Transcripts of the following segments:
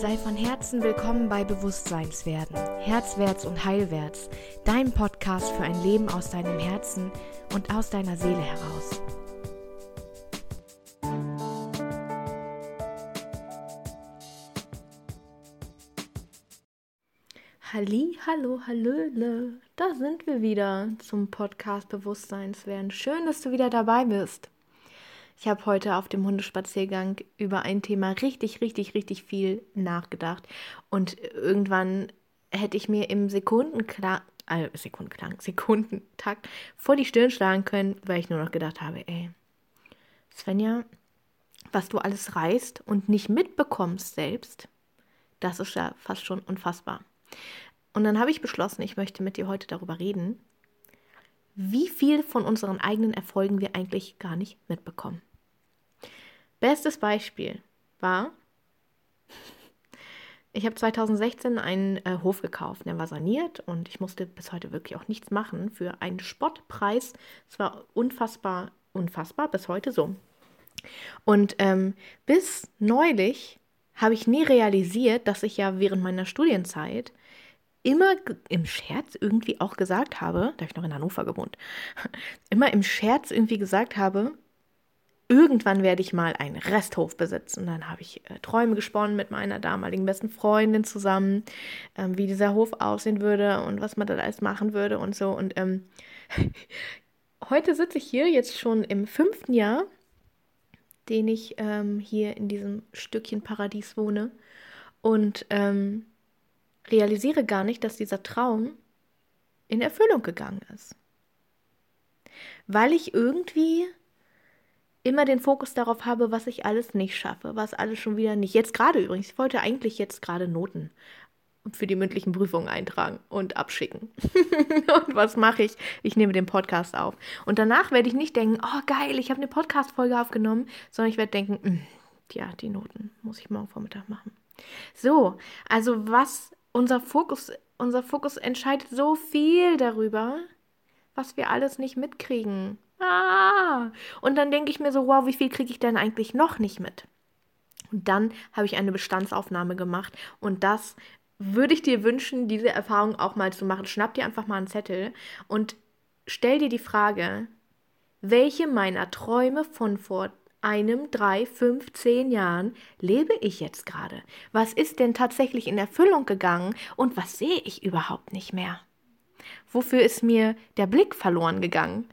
Sei von Herzen willkommen bei Bewusstseinswerden, Herzwärts und Heilwärts, dein Podcast für ein Leben aus deinem Herzen und aus deiner Seele heraus. Halli, hallo, hallöle, da sind wir wieder zum Podcast Bewusstseinswerden. Schön, dass du wieder dabei bist. Ich habe heute auf dem Hundespaziergang über ein Thema richtig, richtig, richtig viel nachgedacht. Und irgendwann hätte ich mir im Sekundenklang, äh, Sekundenklang, Sekundentakt vor die Stirn schlagen können, weil ich nur noch gedacht habe, ey, Svenja, was du alles reißt und nicht mitbekommst selbst, das ist ja fast schon unfassbar. Und dann habe ich beschlossen, ich möchte mit dir heute darüber reden, wie viel von unseren eigenen Erfolgen wir eigentlich gar nicht mitbekommen. Bestes Beispiel war, ich habe 2016 einen äh, Hof gekauft, der war saniert und ich musste bis heute wirklich auch nichts machen für einen Spottpreis. Es war unfassbar, unfassbar, bis heute so. Und ähm, bis neulich habe ich nie realisiert, dass ich ja während meiner Studienzeit immer im Scherz irgendwie auch gesagt habe, da ich noch in Hannover gewohnt, immer im Scherz irgendwie gesagt habe, irgendwann werde ich mal einen Resthof besitzen. Dann habe ich äh, Träume gesponnen mit meiner damaligen besten Freundin zusammen, ähm, wie dieser Hof aussehen würde und was man da alles machen würde und so. Und ähm, heute sitze ich hier jetzt schon im fünften Jahr, den ich ähm, hier in diesem Stückchen Paradies wohne und ähm, realisiere gar nicht, dass dieser Traum in Erfüllung gegangen ist. Weil ich irgendwie immer den Fokus darauf habe, was ich alles nicht schaffe, was alles schon wieder nicht. Jetzt gerade übrigens, ich wollte eigentlich jetzt gerade Noten für die mündlichen Prüfungen eintragen und abschicken. und was mache ich? Ich nehme den Podcast auf. Und danach werde ich nicht denken, oh geil, ich habe eine Podcast-Folge aufgenommen, sondern ich werde denken, hm, ja, die Noten muss ich morgen Vormittag machen. So, also was unser Fokus, unser Fokus entscheidet so viel darüber, was wir alles nicht mitkriegen. Ah! Und dann denke ich mir so, wow, wie viel kriege ich denn eigentlich noch nicht mit? Und dann habe ich eine Bestandsaufnahme gemacht und das würde ich dir wünschen, diese Erfahrung auch mal zu machen. Schnapp dir einfach mal einen Zettel und stell dir die Frage, welche meiner Träume von vor einem, drei, fünf, zehn Jahren lebe ich jetzt gerade? Was ist denn tatsächlich in Erfüllung gegangen und was sehe ich überhaupt nicht mehr? Wofür ist mir der Blick verloren gegangen?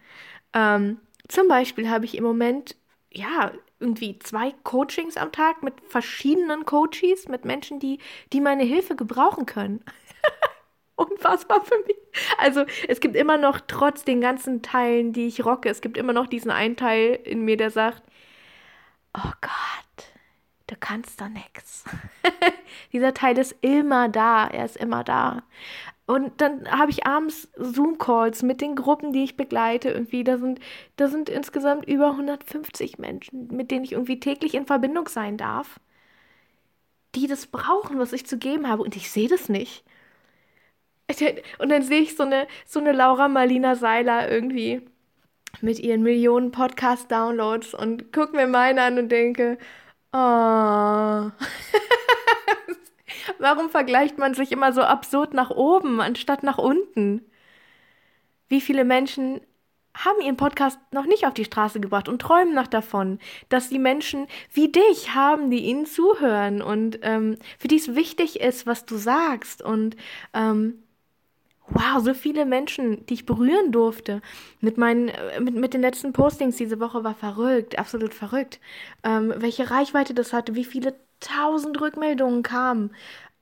Ähm, zum Beispiel habe ich im Moment, ja, irgendwie zwei Coachings am Tag mit verschiedenen Coaches, mit Menschen, die, die meine Hilfe gebrauchen können. Unfassbar für mich. Also es gibt immer noch, trotz den ganzen Teilen, die ich rocke, es gibt immer noch diesen einen Teil in mir, der sagt, oh Gott, du kannst doch nichts. Dieser Teil ist immer da, er ist immer da. Und dann habe ich abends Zoom-Calls mit den Gruppen, die ich begleite. Irgendwie, da sind, da sind insgesamt über 150 Menschen, mit denen ich irgendwie täglich in Verbindung sein darf, die das brauchen, was ich zu geben habe. Und ich sehe das nicht. Und dann sehe ich so eine, so eine Laura Marlina Seiler irgendwie mit ihren Millionen Podcast-Downloads und gucke mir meine an und denke, oh. Warum vergleicht man sich immer so absurd nach oben anstatt nach unten? Wie viele Menschen haben ihren Podcast noch nicht auf die Straße gebracht und träumen noch davon, dass die Menschen wie dich haben, die ihnen zuhören und ähm, für die es wichtig ist, was du sagst. Und ähm, wow, so viele Menschen, die ich berühren durfte. Mit, meinen, äh, mit, mit den letzten Postings diese Woche war verrückt, absolut verrückt. Ähm, welche Reichweite das hatte, wie viele tausend Rückmeldungen kamen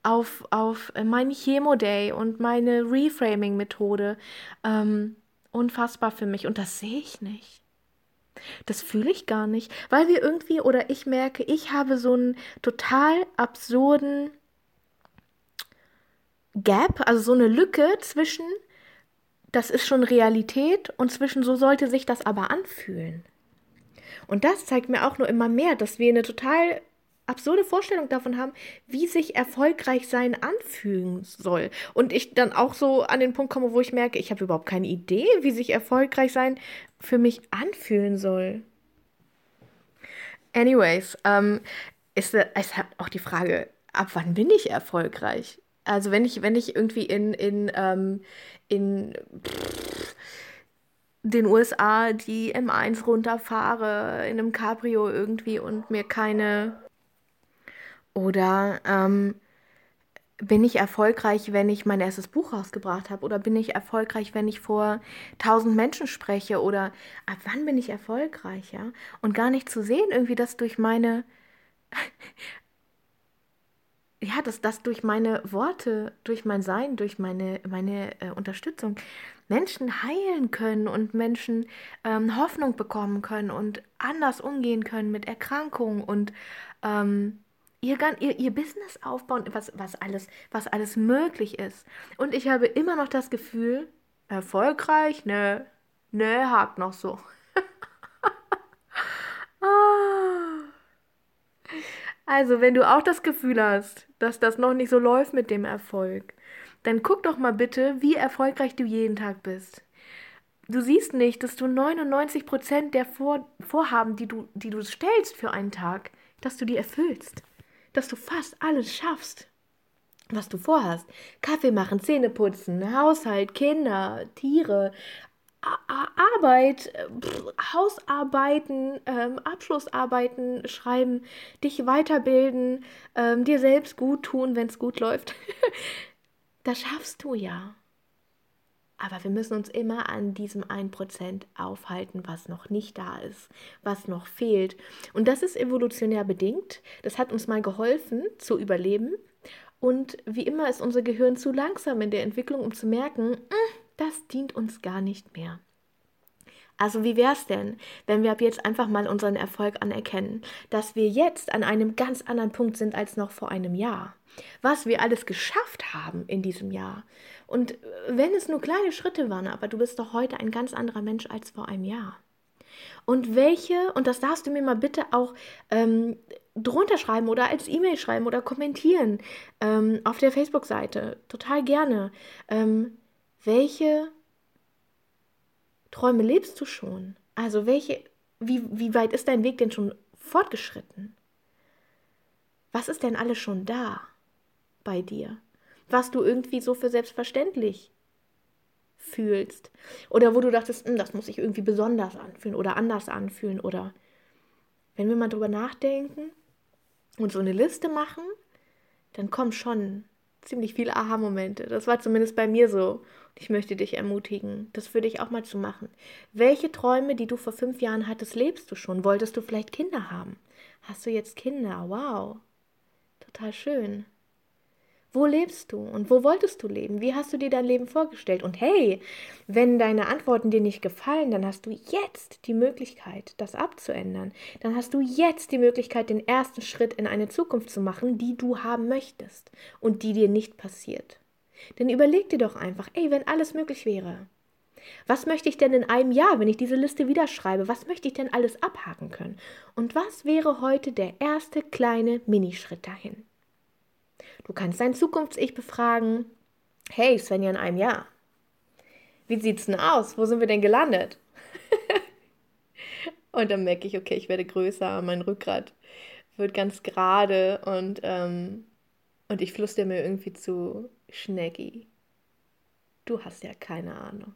auf, auf mein Chemo-Day und meine Reframing-Methode. Ähm, unfassbar für mich. Und das sehe ich nicht. Das fühle ich gar nicht, weil wir irgendwie oder ich merke, ich habe so einen total absurden Gap, also so eine Lücke zwischen, das ist schon Realität und zwischen, so sollte sich das aber anfühlen. Und das zeigt mir auch nur immer mehr, dass wir eine total absurde Vorstellung davon haben, wie sich erfolgreich sein anfühlen soll. Und ich dann auch so an den Punkt komme, wo ich merke, ich habe überhaupt keine Idee, wie sich erfolgreich sein für mich anfühlen soll. Anyways, ähm, ist, ist auch die Frage, ab wann bin ich erfolgreich? Also wenn ich, wenn ich irgendwie in, in, ähm, in den USA die M1 runterfahre in einem Cabrio irgendwie und mir keine... Oder ähm, bin ich erfolgreich, wenn ich mein erstes Buch rausgebracht habe? Oder bin ich erfolgreich, wenn ich vor tausend Menschen spreche? Oder ab wann bin ich erfolgreich, ja? Und gar nicht zu sehen, irgendwie, dass durch meine, ja, dass das durch meine Worte, durch mein Sein, durch meine, meine äh, Unterstützung Menschen heilen können und Menschen ähm, Hoffnung bekommen können und anders umgehen können mit Erkrankungen und ähm, ihr, ihr, ihr Business aufbauen, was, was, alles, was alles möglich ist. Und ich habe immer noch das Gefühl, erfolgreich, ne, ne, hakt noch so. ah. Also, wenn du auch das Gefühl hast, dass das noch nicht so läuft mit dem Erfolg, dann guck doch mal bitte, wie erfolgreich du jeden Tag bist. Du siehst nicht, dass du 99% der Vor Vorhaben, die du, die du stellst für einen Tag, dass du die erfüllst. Dass du fast alles schaffst, was du vorhast. Kaffee machen, Zähne putzen, Haushalt, Kinder, Tiere, Arbeit, Hausarbeiten, ähm, Abschlussarbeiten schreiben, dich weiterbilden, ähm, dir selbst gut tun, wenn es gut läuft. das schaffst du ja. Aber wir müssen uns immer an diesem 1% aufhalten, was noch nicht da ist, was noch fehlt. Und das ist evolutionär bedingt. Das hat uns mal geholfen zu überleben. Und wie immer ist unser Gehirn zu langsam in der Entwicklung, um zu merken, hm, das dient uns gar nicht mehr. Also wie wäre es denn, wenn wir ab jetzt einfach mal unseren Erfolg anerkennen, dass wir jetzt an einem ganz anderen Punkt sind als noch vor einem Jahr? Was wir alles geschafft haben in diesem Jahr. Und wenn es nur kleine Schritte waren, aber du bist doch heute ein ganz anderer Mensch als vor einem Jahr. Und welche, und das darfst du mir mal bitte auch ähm, drunter schreiben oder als E-Mail schreiben oder kommentieren ähm, auf der Facebook-Seite, total gerne. Ähm, welche Träume lebst du schon? Also welche, wie, wie weit ist dein Weg denn schon fortgeschritten? Was ist denn alles schon da bei dir? Was du irgendwie so für selbstverständlich fühlst. Oder wo du dachtest, hm, das muss sich irgendwie besonders anfühlen oder anders anfühlen. Oder wenn wir mal drüber nachdenken und so eine Liste machen, dann kommen schon ziemlich viele Aha-Momente. Das war zumindest bei mir so. Ich möchte dich ermutigen, das für dich auch mal zu machen. Welche Träume, die du vor fünf Jahren hattest, lebst du schon? Wolltest du vielleicht Kinder haben? Hast du jetzt Kinder? Wow. Total schön. Wo lebst du und wo wolltest du leben? Wie hast du dir dein Leben vorgestellt? Und hey, wenn deine Antworten dir nicht gefallen, dann hast du jetzt die Möglichkeit, das abzuändern. Dann hast du jetzt die Möglichkeit, den ersten Schritt in eine Zukunft zu machen, die du haben möchtest und die dir nicht passiert. Denn überleg dir doch einfach, ey, wenn alles möglich wäre. Was möchte ich denn in einem Jahr, wenn ich diese Liste wieder schreibe, was möchte ich denn alles abhaken können? Und was wäre heute der erste kleine Minischritt dahin? Du kannst dein Zukunfts-Ich befragen. Hey, Svenja, in einem Jahr. Wie sieht's denn aus? Wo sind wir denn gelandet? und dann merke ich, okay, ich werde größer, mein Rückgrat wird ganz gerade und, ähm, und ich flüstere mir irgendwie zu Schneggi. Du hast ja keine Ahnung.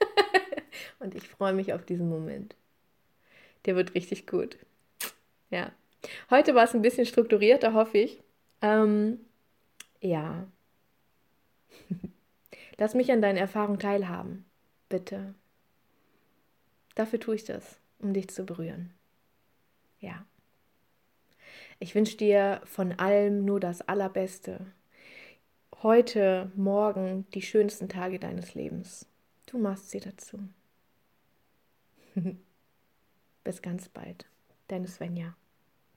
und ich freue mich auf diesen Moment. Der wird richtig gut. Ja. Heute war es ein bisschen strukturierter, hoffe ich. Ähm, ja. Lass mich an deinen Erfahrungen teilhaben. Bitte. Dafür tue ich das, um dich zu berühren. Ja. Ich wünsche dir von allem nur das Allerbeste. Heute, morgen die schönsten Tage deines Lebens. Du machst sie dazu. Bis ganz bald. Deine Svenja.